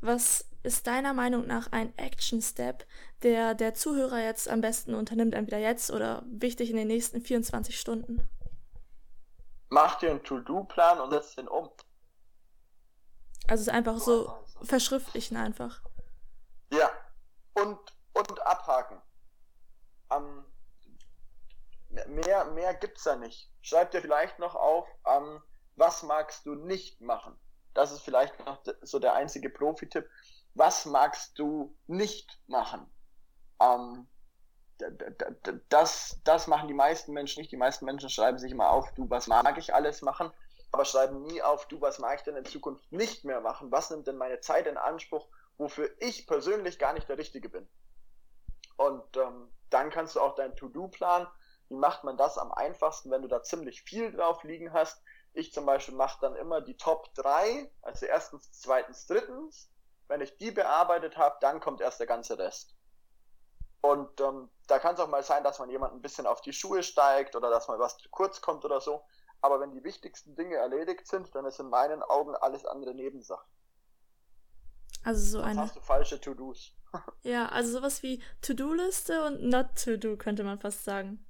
Was ist deiner Meinung nach ein Action Step, der der Zuhörer jetzt am besten unternimmt, entweder jetzt oder wichtig in den nächsten 24 Stunden? Mach dir einen To-Do-Plan und setz den um. Also es ist einfach so verschriftlichen einfach. Ja. Und, und abhaken. Ähm, mehr, mehr gibt's da nicht. Schreib dir vielleicht noch auf, ähm, was magst du nicht machen? Das ist vielleicht noch so der einzige Profi-Tipp. Was magst du nicht machen? Ähm, das, das machen die meisten Menschen nicht. Die meisten Menschen schreiben sich immer auf, du, was mag ich alles machen? aber schreiben nie auf, du, was mag ich denn in Zukunft nicht mehr machen? Was nimmt denn meine Zeit in Anspruch, wofür ich persönlich gar nicht der Richtige bin? Und ähm, dann kannst du auch deinen To-Do-Plan, wie macht man das am einfachsten, wenn du da ziemlich viel drauf liegen hast? Ich zum Beispiel mache dann immer die Top 3, also erstens, zweitens, drittens. Wenn ich die bearbeitet habe, dann kommt erst der ganze Rest. Und ähm, da kann es auch mal sein, dass man jemand ein bisschen auf die Schuhe steigt oder dass mal was zu kurz kommt oder so. Aber wenn die wichtigsten Dinge erledigt sind, dann ist in meinen Augen alles andere Nebensache. Also so Sonst eine. hast du falsche To-Dos. ja, also sowas wie To-Do-Liste und Not-To-Do könnte man fast sagen.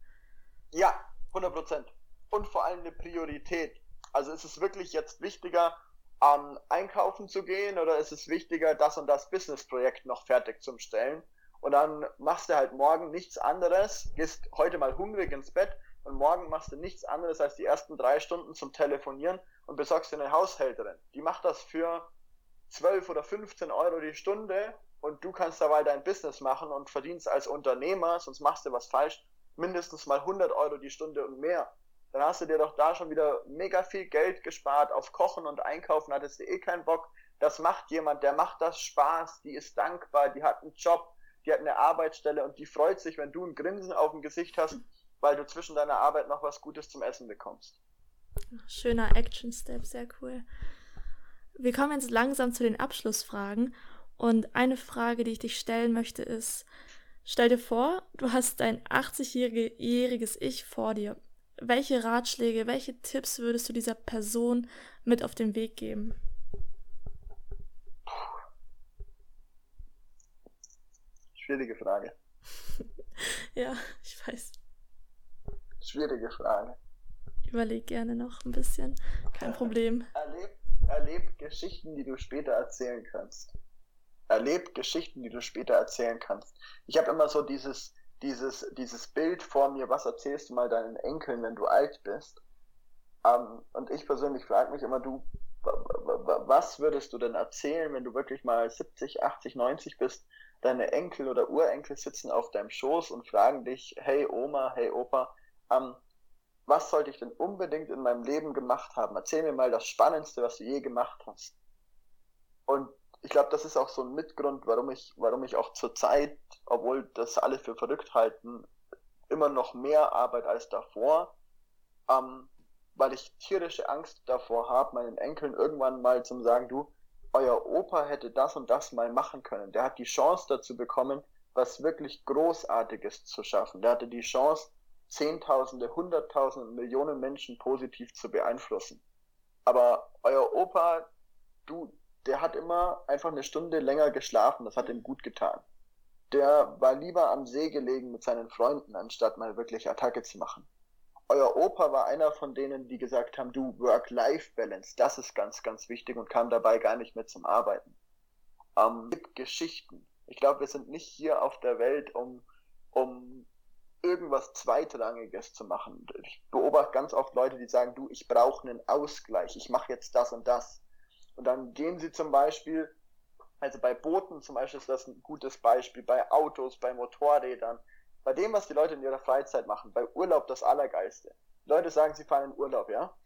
Ja, 100 Prozent. Und vor allem eine Priorität. Also ist es wirklich jetzt wichtiger, ähm, einkaufen zu gehen oder ist es wichtiger, das und das Business-Projekt noch fertig zu stellen? Und dann machst du halt morgen nichts anderes, gehst heute mal hungrig ins Bett und morgen machst du nichts anderes als die ersten drei Stunden zum Telefonieren und besorgst dir eine Haushälterin. Die macht das für 12 oder 15 Euro die Stunde und du kannst dabei dein Business machen und verdienst als Unternehmer, sonst machst du was falsch, mindestens mal 100 Euro die Stunde und mehr. Dann hast du dir doch da schon wieder mega viel Geld gespart. Auf Kochen und Einkaufen hattest du eh keinen Bock. Das macht jemand, der macht das Spaß, die ist dankbar, die hat einen Job, die hat eine Arbeitsstelle und die freut sich, wenn du ein Grinsen auf dem Gesicht hast weil du zwischen deiner Arbeit noch was Gutes zum Essen bekommst. Schöner Action-Step, sehr cool. Wir kommen jetzt langsam zu den Abschlussfragen. Und eine Frage, die ich dich stellen möchte, ist, stell dir vor, du hast dein 80-jähriges Ich vor dir. Welche Ratschläge, welche Tipps würdest du dieser Person mit auf den Weg geben? Schwierige Frage. ja, ich weiß. Schwierige Frage. Überleg gerne noch ein bisschen. Kein Problem. Erleb, erleb Geschichten, die du später erzählen kannst. Erleb Geschichten, die du später erzählen kannst. Ich habe immer so dieses, dieses, dieses Bild vor mir, was erzählst du mal deinen Enkeln, wenn du alt bist? Ähm, und ich persönlich frage mich immer, du, was würdest du denn erzählen, wenn du wirklich mal 70, 80, 90 bist? Deine Enkel oder Urenkel sitzen auf deinem Schoß und fragen dich, hey Oma, hey Opa, ähm, was sollte ich denn unbedingt in meinem Leben gemacht haben? Erzähl mir mal das Spannendste, was du je gemacht hast. Und ich glaube, das ist auch so ein Mitgrund, warum ich, warum ich auch zur Zeit, obwohl das alle für verrückt halten, immer noch mehr Arbeit als davor, ähm, weil ich tierische Angst davor habe, meinen Enkeln irgendwann mal zu sagen, du, euer Opa hätte das und das mal machen können. Der hat die Chance dazu bekommen, was wirklich Großartiges zu schaffen. Der hatte die Chance, Zehntausende, Hunderttausende, Millionen Menschen positiv zu beeinflussen. Aber euer Opa, du, der hat immer einfach eine Stunde länger geschlafen, das hat ihm gut getan. Der war lieber am See gelegen mit seinen Freunden, anstatt mal wirklich Attacke zu machen. Euer Opa war einer von denen, die gesagt haben, du Work-Life-Balance, das ist ganz, ganz wichtig und kam dabei gar nicht mehr zum Arbeiten. Ähm, Geschichten. Ich glaube, wir sind nicht hier auf der Welt, um, um irgendwas Zweitrangiges zu machen. Ich beobachte ganz oft Leute, die sagen, du, ich brauche einen Ausgleich, ich mache jetzt das und das. Und dann gehen sie zum Beispiel, also bei Booten zum Beispiel ist das ein gutes Beispiel, bei Autos, bei Motorrädern, bei dem, was die Leute in ihrer Freizeit machen, bei Urlaub das Allergeiste. Die Leute sagen, sie fahren in Urlaub, ja?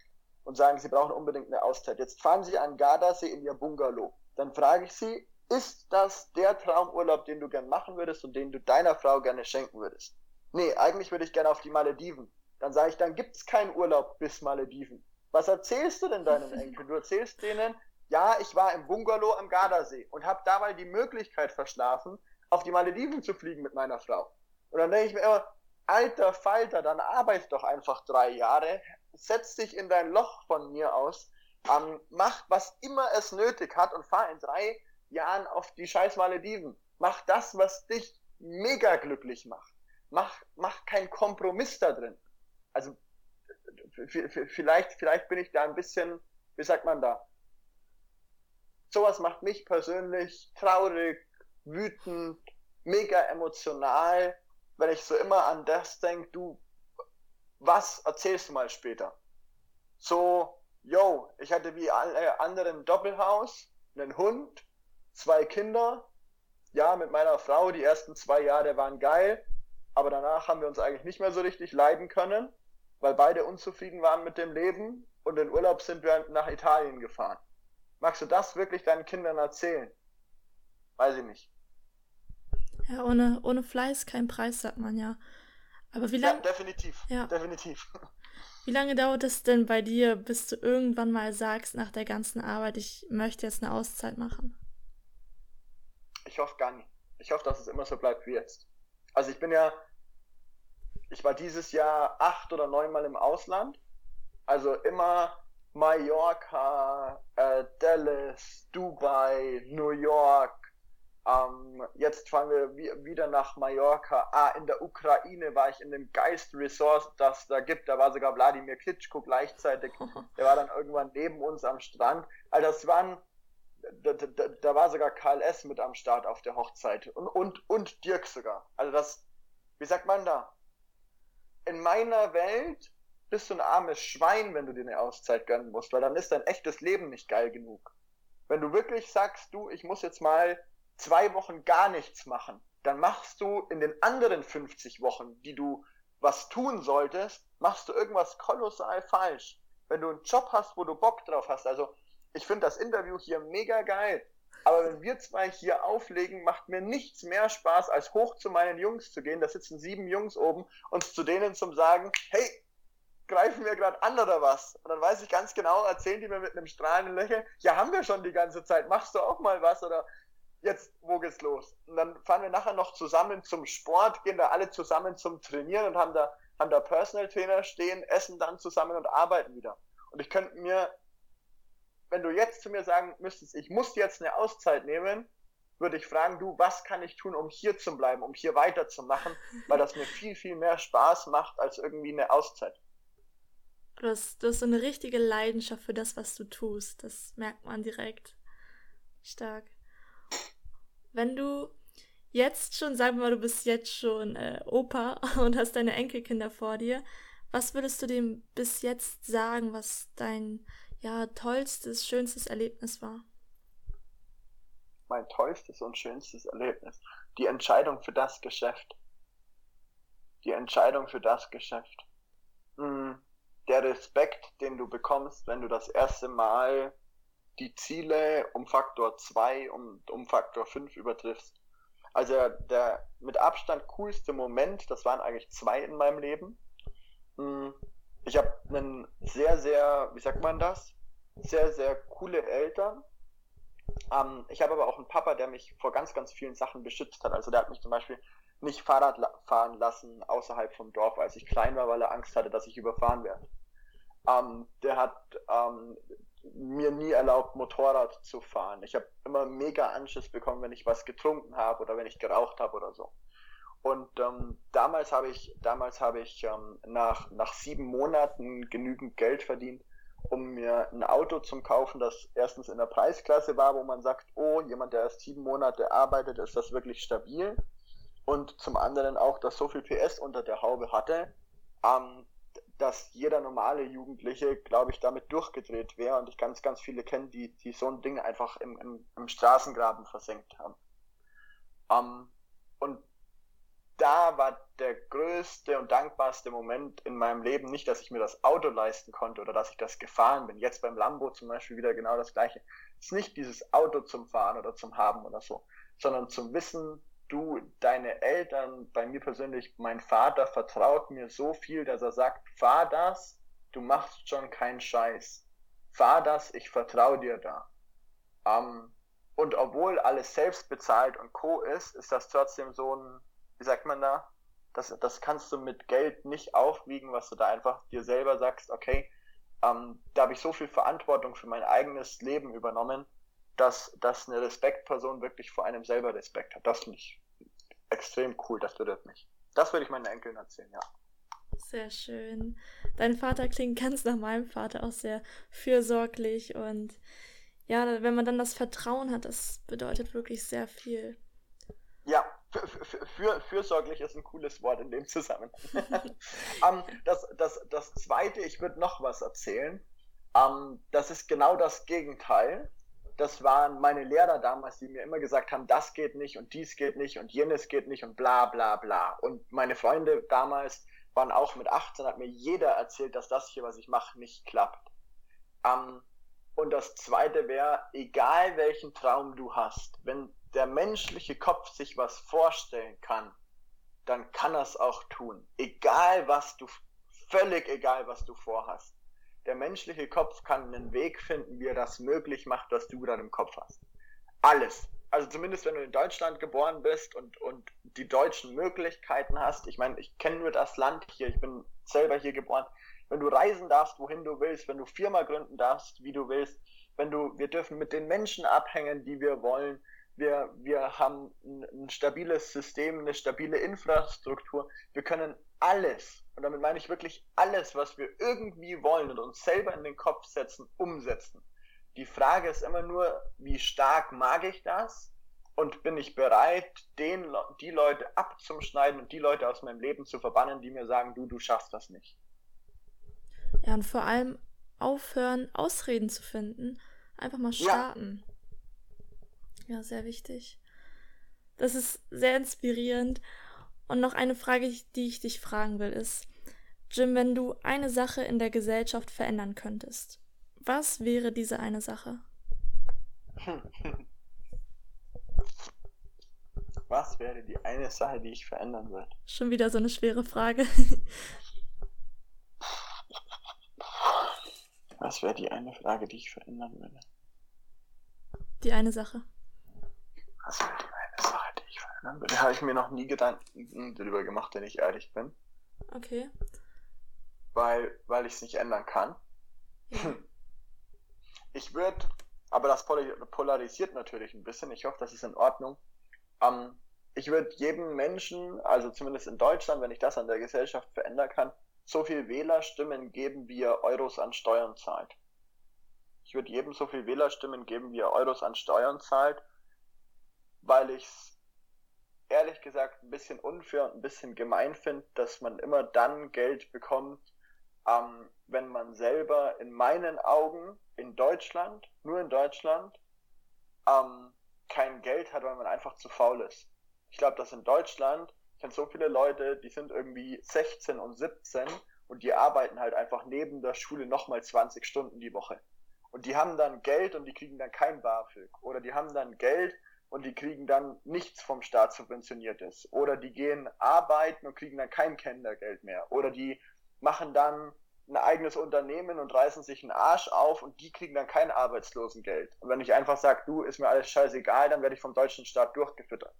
Und sagen, sie brauchen unbedingt eine Auszeit. Jetzt fahren sie an Gardasee in ihr Bungalow. Dann frage ich sie, ist das der Traumurlaub, den du gern machen würdest und den du deiner Frau gerne schenken würdest? nee, eigentlich würde ich gerne auf die Malediven. Dann sage ich, dann gibt es keinen Urlaub bis Malediven. Was erzählst du denn deinen Enkeln? Du erzählst denen, ja, ich war im Bungalow am Gardasee und habe dabei die Möglichkeit verschlafen, auf die Malediven zu fliegen mit meiner Frau. Und dann denke ich mir immer, alter Falter, dann arbeite doch einfach drei Jahre, setz dich in dein Loch von mir aus, ähm, mach was immer es nötig hat und fahr in drei Jahren auf die scheiß Malediven. Mach das, was dich mega glücklich macht mach, mach keinen Kompromiss da drin. Also vielleicht, vielleicht bin ich da ein bisschen, wie sagt man da? Sowas macht mich persönlich traurig, wütend, mega emotional, wenn ich so immer an das denke, du, was erzählst du mal später? So, yo, ich hatte wie alle anderen Doppelhaus, einen Hund, zwei Kinder, ja, mit meiner Frau, die ersten zwei Jahre waren geil, aber danach haben wir uns eigentlich nicht mehr so richtig leiden können, weil beide unzufrieden waren mit dem Leben und in Urlaub sind wir nach Italien gefahren. Magst du das wirklich deinen Kindern erzählen? Weiß ich nicht. Ja, ohne, ohne Fleiß kein Preis, sagt man ja. Aber wie lange. Ja, definitiv. Ja. Definitiv. Wie lange dauert es denn bei dir, bis du irgendwann mal sagst, nach der ganzen Arbeit, ich möchte jetzt eine Auszeit machen? Ich hoffe gar nicht. Ich hoffe, dass es immer so bleibt wie jetzt. Also ich bin ja, ich war dieses Jahr acht oder neunmal im Ausland. Also immer Mallorca, äh, Dallas, Dubai, New York. Ähm, jetzt fahren wir wieder nach Mallorca. Ah, in der Ukraine war ich in dem Geist Resort, das da gibt. Da war sogar Wladimir Klitschko gleichzeitig. Der war dann irgendwann neben uns am Strand. Also das waren da, da, da war sogar KLS mit am Start auf der Hochzeit und, und, und Dirk sogar. Also das, wie sagt man da? In meiner Welt bist du ein armes Schwein, wenn du dir eine Auszeit gönnen musst, weil dann ist dein echtes Leben nicht geil genug. Wenn du wirklich sagst, du, ich muss jetzt mal zwei Wochen gar nichts machen, dann machst du in den anderen 50 Wochen, die du was tun solltest, machst du irgendwas kolossal falsch. Wenn du einen Job hast, wo du Bock drauf hast, also ich finde das Interview hier mega geil. Aber wenn wir zwei hier auflegen, macht mir nichts mehr Spaß, als hoch zu meinen Jungs zu gehen. Da sitzen sieben Jungs oben und zu denen zum sagen, hey, greifen wir gerade an oder was? Und dann weiß ich ganz genau, erzählen die mir mit einem strahlenden Lächeln, ja, haben wir schon die ganze Zeit, machst du auch mal was oder jetzt, wo geht's los? Und dann fahren wir nachher noch zusammen zum Sport, gehen da alle zusammen zum Trainieren und haben da, haben da Personal Trainer stehen, essen dann zusammen und arbeiten wieder. Und ich könnte mir wenn du jetzt zu mir sagen müsstest, ich muss jetzt eine Auszeit nehmen, würde ich fragen, du, was kann ich tun, um hier zu bleiben, um hier weiterzumachen, weil das mir viel, viel mehr Spaß macht als irgendwie eine Auszeit. Du hast, du hast so eine richtige Leidenschaft für das, was du tust. Das merkt man direkt. Stark. Wenn du jetzt schon, sagen wir mal, du bist jetzt schon äh, Opa und hast deine Enkelkinder vor dir, was würdest du dem bis jetzt sagen, was dein ja, tollstes, schönstes Erlebnis war? Mein tollstes und schönstes Erlebnis. Die Entscheidung für das Geschäft. Die Entscheidung für das Geschäft. Hm, der Respekt, den du bekommst, wenn du das erste Mal die Ziele um Faktor 2 und um Faktor 5 übertriffst. Also der mit Abstand coolste Moment, das waren eigentlich zwei in meinem Leben. Hm, ich habe einen sehr, sehr, wie sagt man das? Sehr, sehr coole Eltern. Ähm, ich habe aber auch einen Papa, der mich vor ganz, ganz vielen Sachen beschützt hat. Also der hat mich zum Beispiel nicht Fahrrad fahren lassen außerhalb vom Dorf, als ich klein war, weil er Angst hatte, dass ich überfahren werde. Ähm, der hat ähm, mir nie erlaubt, Motorrad zu fahren. Ich habe immer mega Anschiss bekommen, wenn ich was getrunken habe oder wenn ich geraucht habe oder so. Und ähm, damals habe ich, damals habe ich ähm, nach, nach sieben Monaten genügend Geld verdient, um mir ein Auto zu kaufen, das erstens in der Preisklasse war, wo man sagt, oh, jemand, der erst sieben Monate arbeitet, ist das wirklich stabil. Und zum anderen auch, dass so viel PS unter der Haube hatte, ähm, dass jeder normale Jugendliche, glaube ich, damit durchgedreht wäre. Und ich ganz, ganz viele kennen, die, die so ein Ding einfach im, im, im Straßengraben versenkt haben. Ähm, und da war der größte und dankbarste Moment in meinem Leben nicht, dass ich mir das Auto leisten konnte oder dass ich das gefahren bin. Jetzt beim Lambo zum Beispiel wieder genau das gleiche. Es ist nicht dieses Auto zum Fahren oder zum Haben oder so, sondern zum Wissen, du, deine Eltern, bei mir persönlich, mein Vater vertraut mir so viel, dass er sagt, fahr das, du machst schon keinen Scheiß. Fahr das, ich vertraue dir da. Ähm, und obwohl alles selbst bezahlt und Co. ist, ist das trotzdem so ein wie sagt man da? Das, das kannst du mit Geld nicht aufwiegen, was du da einfach dir selber sagst, okay, ähm, da habe ich so viel Verantwortung für mein eigenes Leben übernommen, dass, dass eine Respektperson wirklich vor einem selber Respekt hat. Das finde ich extrem cool, das berührt mich. Das würde ich meinen Enkeln erzählen, ja. Sehr schön. Dein Vater klingt ganz nach meinem Vater auch sehr fürsorglich und ja, wenn man dann das Vertrauen hat, das bedeutet wirklich sehr viel. Für, fürsorglich ist ein cooles Wort in dem Zusammenhang. um, ähm, das, das, das zweite, ich würde noch was erzählen. Um, ähm, das ist genau das Gegenteil. Das waren meine Lehrer damals, die mir immer gesagt haben, das geht nicht und dies geht nicht und jenes geht nicht und bla bla bla. Und meine Freunde damals waren auch mit 18, hat mir jeder erzählt, dass das hier, was ich mache, nicht klappt. Um, ähm, und das zweite wäre, egal welchen Traum du hast, wenn der menschliche Kopf sich was vorstellen kann, dann kann er es auch tun. Egal was du, völlig egal was du vorhast. Der menschliche Kopf kann einen Weg finden, wie er das möglich macht, was du gerade im Kopf hast. Alles. Also zumindest wenn du in Deutschland geboren bist und, und die deutschen Möglichkeiten hast. Ich meine, ich kenne nur das Land hier, ich bin selber hier geboren. Wenn du reisen darfst, wohin du willst, wenn du Firma gründen darfst, wie du willst, wenn du, wir dürfen mit den Menschen abhängen, die wir wollen, wir, wir haben ein, ein stabiles System, eine stabile Infrastruktur. Wir können alles, und damit meine ich wirklich alles, was wir irgendwie wollen und uns selber in den Kopf setzen, umsetzen. Die Frage ist immer nur, wie stark mag ich das? Und bin ich bereit, den, die Leute abzuschneiden und die Leute aus meinem Leben zu verbannen, die mir sagen, du, du schaffst das nicht. Ja, und vor allem aufhören, Ausreden zu finden. Einfach mal starten. Ja. Ja, sehr wichtig. Das ist sehr inspirierend. Und noch eine Frage, die ich dich fragen will, ist, Jim, wenn du eine Sache in der Gesellschaft verändern könntest, was wäre diese eine Sache? Was wäre die eine Sache, die ich verändern würde? Schon wieder so eine schwere Frage. Was wäre die eine Frage, die ich verändern würde? Die eine Sache. Das wäre die eine Sache, die ich verändern würde. Da habe ich mir noch nie Gedanken darüber gemacht, wenn ich ehrlich bin. Okay. Weil, weil ich es nicht ändern kann. Ja. Ich würde, aber das polarisiert natürlich ein bisschen. Ich hoffe, das ist in Ordnung. Ähm, ich würde jedem Menschen, also zumindest in Deutschland, wenn ich das an der Gesellschaft verändern kann, so viel Wählerstimmen geben, wie er Euros an Steuern zahlt. Ich würde jedem so viel Wählerstimmen geben, wie er Euros an Steuern zahlt weil ich es ehrlich gesagt ein bisschen unfair und ein bisschen gemein finde, dass man immer dann Geld bekommt, ähm, wenn man selber in meinen Augen in Deutschland, nur in Deutschland, ähm, kein Geld hat, weil man einfach zu faul ist. Ich glaube, dass in Deutschland, ich kenne so viele Leute, die sind irgendwie 16 und 17 und die arbeiten halt einfach neben der Schule nochmal 20 Stunden die Woche. Und die haben dann Geld und die kriegen dann kein BAföG. Oder die haben dann Geld und die kriegen dann nichts vom Staat subventioniertes. Oder die gehen arbeiten und kriegen dann kein Kindergeld mehr. Oder die machen dann ein eigenes Unternehmen und reißen sich einen Arsch auf und die kriegen dann kein Arbeitslosengeld. Und wenn ich einfach sage, du, ist mir alles scheißegal, dann werde ich vom deutschen Staat durchgefüttert.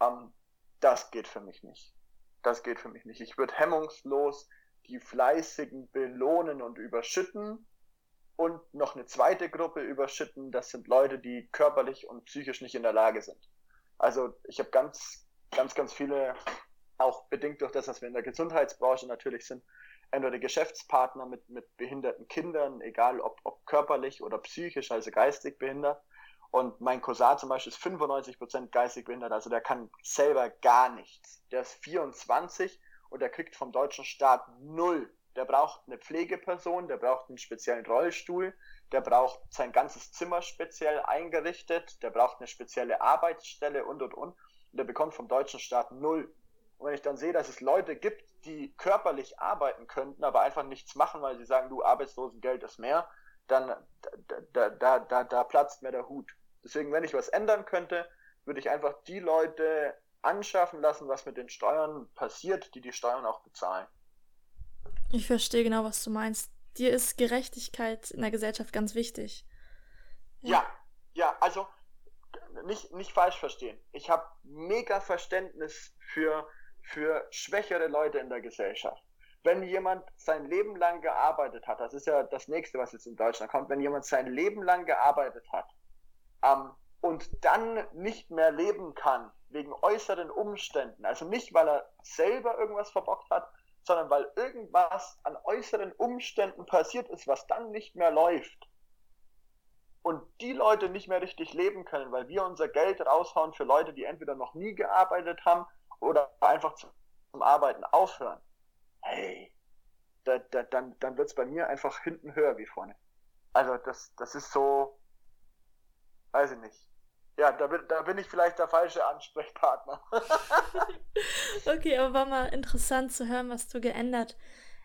Ähm, das geht für mich nicht. Das geht für mich nicht. Ich würde hemmungslos die Fleißigen belohnen und überschütten und noch eine zweite Gruppe überschütten. Das sind Leute, die körperlich und psychisch nicht in der Lage sind. Also ich habe ganz, ganz, ganz viele, auch bedingt durch das, dass wir in der Gesundheitsbranche natürlich sind, entweder Geschäftspartner mit, mit behinderten Kindern, egal ob, ob körperlich oder psychisch, also geistig behindert. Und mein Cousin zum Beispiel ist 95% geistig behindert, also der kann selber gar nichts. Der ist 24 und der kriegt vom deutschen Staat null. Der braucht eine Pflegeperson, der braucht einen speziellen Rollstuhl, der braucht sein ganzes Zimmer speziell eingerichtet, der braucht eine spezielle Arbeitsstelle und und und. Und der bekommt vom deutschen Staat null. Und wenn ich dann sehe, dass es Leute gibt, die körperlich arbeiten könnten, aber einfach nichts machen, weil sie sagen, du, Arbeitslosengeld ist mehr, dann da, da, da, da platzt mir der Hut. Deswegen, wenn ich was ändern könnte, würde ich einfach die Leute anschaffen lassen, was mit den Steuern passiert, die die Steuern auch bezahlen. Ich verstehe genau, was du meinst. Dir ist Gerechtigkeit in der Gesellschaft ganz wichtig. Ja, ja, also nicht, nicht falsch verstehen. Ich habe mega Verständnis für für schwächere Leute in der Gesellschaft. Wenn jemand sein Leben lang gearbeitet hat, das ist ja das nächste, was jetzt in Deutschland kommt, wenn jemand sein Leben lang gearbeitet hat ähm, und dann nicht mehr leben kann wegen äußeren Umständen, also nicht weil er selber irgendwas verbockt hat, sondern weil irgendwas an äußeren Umständen passiert ist, was dann nicht mehr läuft. Und die Leute nicht mehr richtig leben können, weil wir unser Geld raushauen für Leute, die entweder noch nie gearbeitet haben oder einfach zum Arbeiten aufhören, hey, da, da, dann, dann wird es bei mir einfach hinten höher wie vorne. Also das, das ist so, weiß ich nicht. Ja, da bin, da bin ich vielleicht der falsche Ansprechpartner. okay, aber war mal interessant zu hören, was du geändert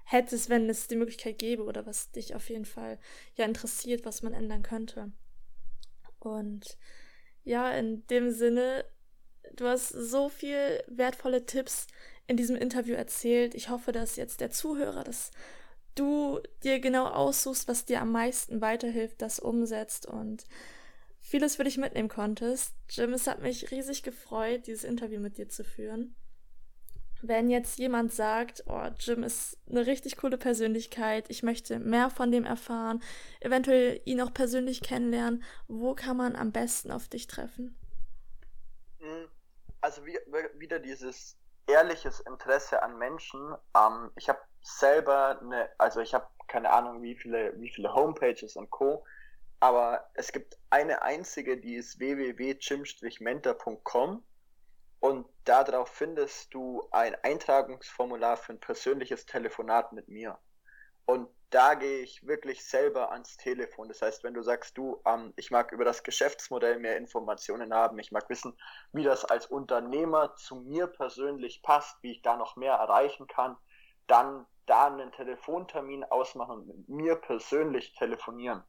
hättest, wenn es die Möglichkeit gäbe oder was dich auf jeden Fall ja interessiert, was man ändern könnte. Und ja, in dem Sinne Du hast so viel wertvolle Tipps in diesem Interview erzählt. Ich hoffe, dass jetzt der Zuhörer, dass du dir genau aussuchst, was dir am meisten weiterhilft, das umsetzt und vieles für dich mitnehmen konntest. Jim, es hat mich riesig gefreut, dieses Interview mit dir zu führen. Wenn jetzt jemand sagt, oh, Jim ist eine richtig coole Persönlichkeit, ich möchte mehr von dem erfahren, eventuell ihn auch persönlich kennenlernen, wo kann man am besten auf dich treffen? Hm, also wie, wieder dieses ehrliches Interesse an Menschen. Ähm, ich habe selber eine, also ich habe keine Ahnung, wie viele, wie viele Homepages und Co. Aber es gibt eine einzige, die ist www.chim-mentor.com und darauf findest du ein Eintragungsformular für ein persönliches Telefonat mit mir. Und da gehe ich wirklich selber ans Telefon. Das heißt, wenn du sagst, du, ähm, ich mag über das Geschäftsmodell mehr Informationen haben, ich mag wissen, wie das als Unternehmer zu mir persönlich passt, wie ich da noch mehr erreichen kann, dann da einen Telefontermin ausmachen und mit mir persönlich telefonieren.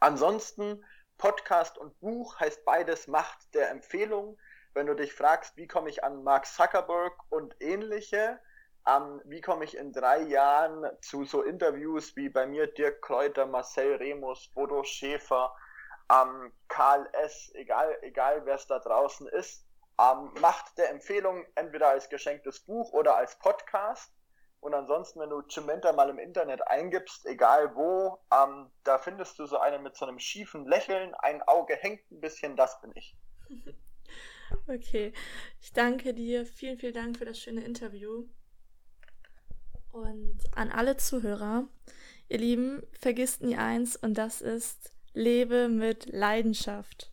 Ansonsten, Podcast und Buch heißt beides Macht der Empfehlung. Wenn du dich fragst, wie komme ich an Mark Zuckerberg und ähnliche, ähm, wie komme ich in drei Jahren zu so Interviews wie bei mir Dirk Kräuter, Marcel Remus, Bodo Schäfer, ähm, Karl S., egal, egal wer es da draußen ist, ähm, macht der Empfehlung entweder als geschenktes Buch oder als Podcast. Und ansonsten, wenn du Cimenta mal im Internet eingibst, egal wo, ähm, da findest du so einen mit so einem schiefen Lächeln, ein Auge hängt ein bisschen, das bin ich. Okay, ich danke dir. Vielen, vielen Dank für das schöne Interview. Und an alle Zuhörer, ihr Lieben, vergisst nie eins und das ist, lebe mit Leidenschaft.